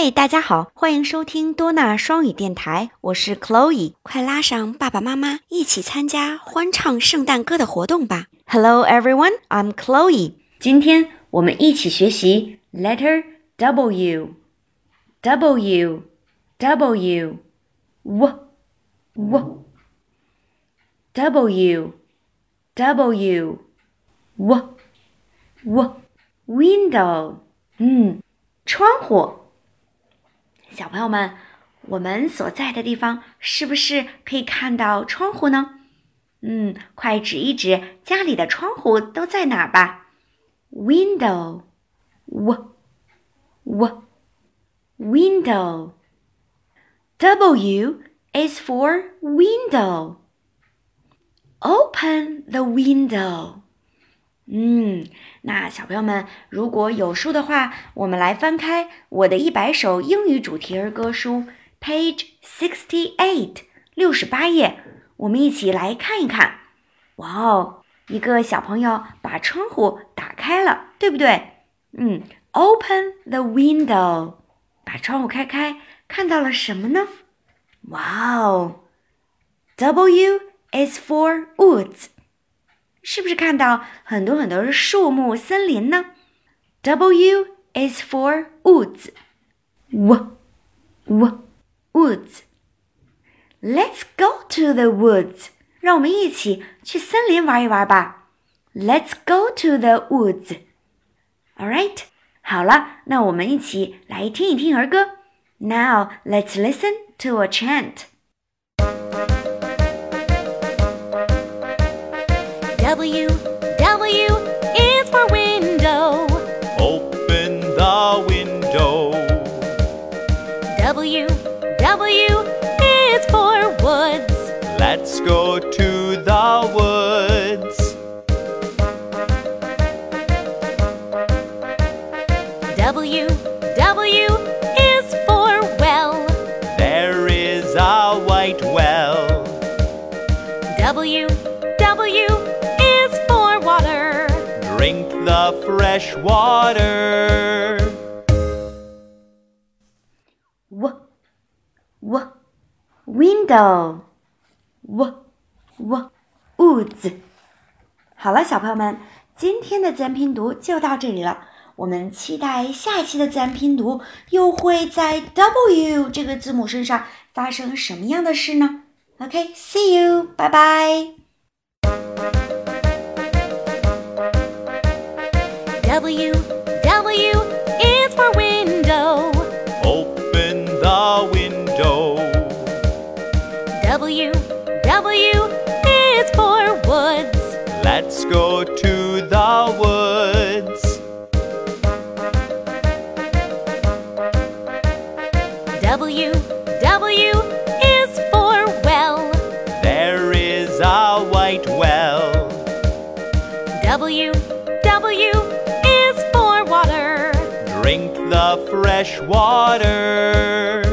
嗨，大家好，欢迎收听多纳双语电台，我是 Chloe，快拉上爸爸妈妈一起参加欢唱圣诞歌的活动吧。Hello everyone, I'm Chloe。今天我们一起学习 letter W。W W W W W W W W window 嗯，窗户。小朋友们，我们所在的地方是不是可以看到窗户呢？嗯，快指一指家里的窗户都在哪儿吧。Window，我我 w i n d o w W is for window. Open the window. 嗯，那小朋友们，如果有书的话，我们来翻开我的一百首英语主题儿歌书，page sixty eight，六十八页，我们一起来看一看。哇哦，一个小朋友把窗户打开了，对不对？嗯，Open the window，把窗户开开，看到了什么呢？哇哦，W is for woods。是不是看到很多很多的树木、森林呢？W is for woods. W w woods. Let's go to the woods. 让我们一起去森林玩一玩吧。Let's go to the woods. All right. 好了，那我们一起来听一听儿歌。Now let's listen to a chant. W W is for window. Open the window. W W is for woods. Let's go to the woods. W W is for well. There is a white well. W W Fresh water. w w window w w woods。好了，小朋友们，今天的自然拼读就到这里了。我们期待下一期的自然拼读又会在 W 这个字母身上发生什么样的事呢？OK，see、you，拜拜。W W is for window. Open the window. W W is for woods. Let's go to the woods. W W is for well. There is a white well. W fresh water.